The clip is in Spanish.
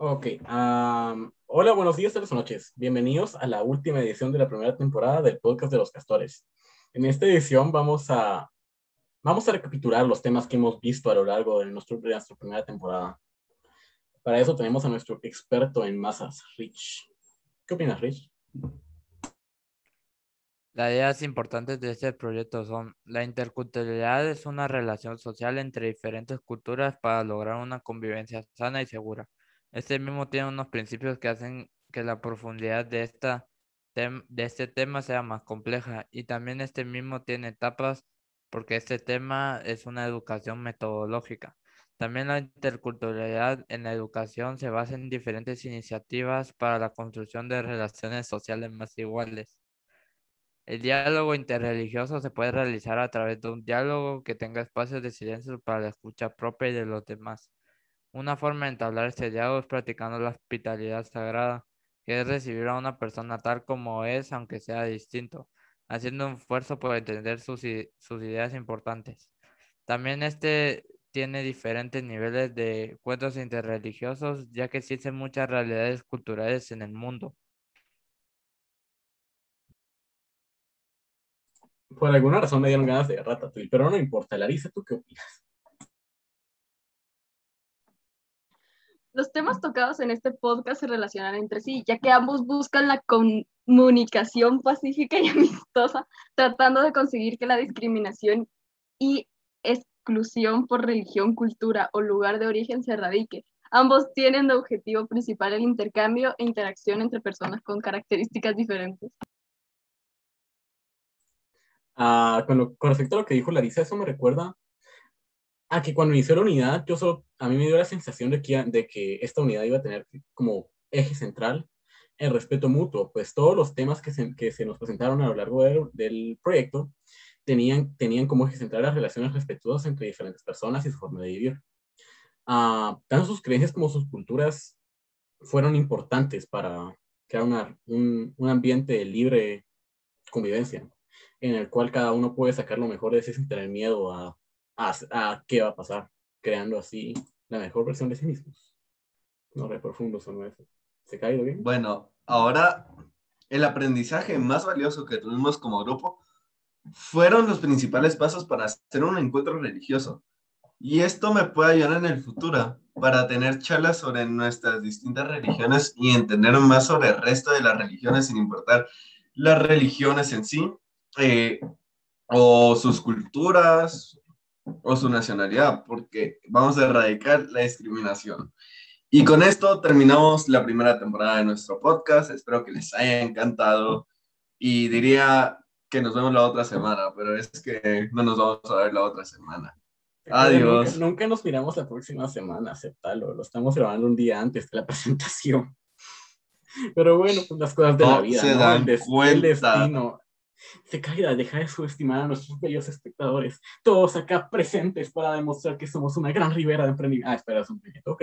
Ok. hola, buenos días, o noches. Bienvenidos a la última edición de la primera temporada del podcast de los castores. En esta edición vamos a, vamos a recapitular los temas que hemos visto a lo largo de, de nuestra primera temporada. Para eso tenemos a nuestro experto en masas, Rich. ¿Qué opinas, Rich? Las ideas importantes de este proyecto son la interculturalidad es una relación social entre diferentes culturas para lograr una convivencia sana y segura. Este mismo tiene unos principios que hacen que la profundidad de, esta de este tema sea más compleja y también este mismo tiene etapas porque este tema es una educación metodológica. También la interculturalidad en la educación se basa en diferentes iniciativas para la construcción de relaciones sociales más iguales. El diálogo interreligioso se puede realizar a través de un diálogo que tenga espacios de silencio para la escucha propia y de los demás. Una forma de entablar este diálogo es practicando la hospitalidad sagrada, que es recibir a una persona tal como es, aunque sea distinto, haciendo un esfuerzo por entender sus, ideas importantes. También este tiene diferentes niveles de encuentros interreligiosos, ya que existen muchas realidades culturales en el mundo. Por alguna razón me dieron ganas de Ratatouille, pero no importa. Larissa, ¿tú qué opinas? Los temas tocados en este podcast se relacionan entre sí, ya que ambos buscan la comunicación pacífica y amistosa, tratando de conseguir que la discriminación y exclusión por religión, cultura o lugar de origen se erradique. Ambos tienen de objetivo principal el intercambio e interacción entre personas con características diferentes. Ah, con, respecto a lo que dijo Larisa, eso me recuerda a que cuando inició la unidad, yo solo, a mí me dio la sensación de que, de que esta unidad iba a tener como eje central el respeto mutuo, pues todos los temas que se, que se nos presentaron a lo largo del proyecto tenían, tenían como eje central las relaciones respetuosas entre diferentes personas y su forma de vivir. Uh, tanto sus creencias como sus culturas fueron importantes para crear una, un, un ambiente de libre convivencia, en el cual cada uno puede sacar lo mejor de sí sin tener miedo a a, qué va a pasar, creando así la mejor versión de sí mismos. No re profundo son eso. ¿Se caído bien? Bueno, ahora el aprendizaje más valioso que tuvimos como grupo fueron los principales pasos para hacer un encuentro religioso. Y esto me puede ayudar en el futuro para tener charlas sobre nuestras distintas religiones y entender más sobre el resto de las religiones sin importar las religiones en sí eh, o sus culturas o su nacionalidad, porque vamos a erradicar la discriminación. Y con esto terminamos la primera temporada de nuestro podcast. Espero que les haya encantado y diría que nos vemos la otra semana, pero es que no nos vamos a ver la otra semana. Adiós. Nunca, nos miramos la próxima semana, aceptalo. Lo estamos grabando un día antes de la presentación. Pero bueno, pues las cosas de la vida. Se dan cuenta. Se caída, deja de subestimar a nuestros bellos espectadores. Todos acá presentes para demostrar que somos una gran ribera de emprendimiento. Ah, espera, es un proyecto. Ok.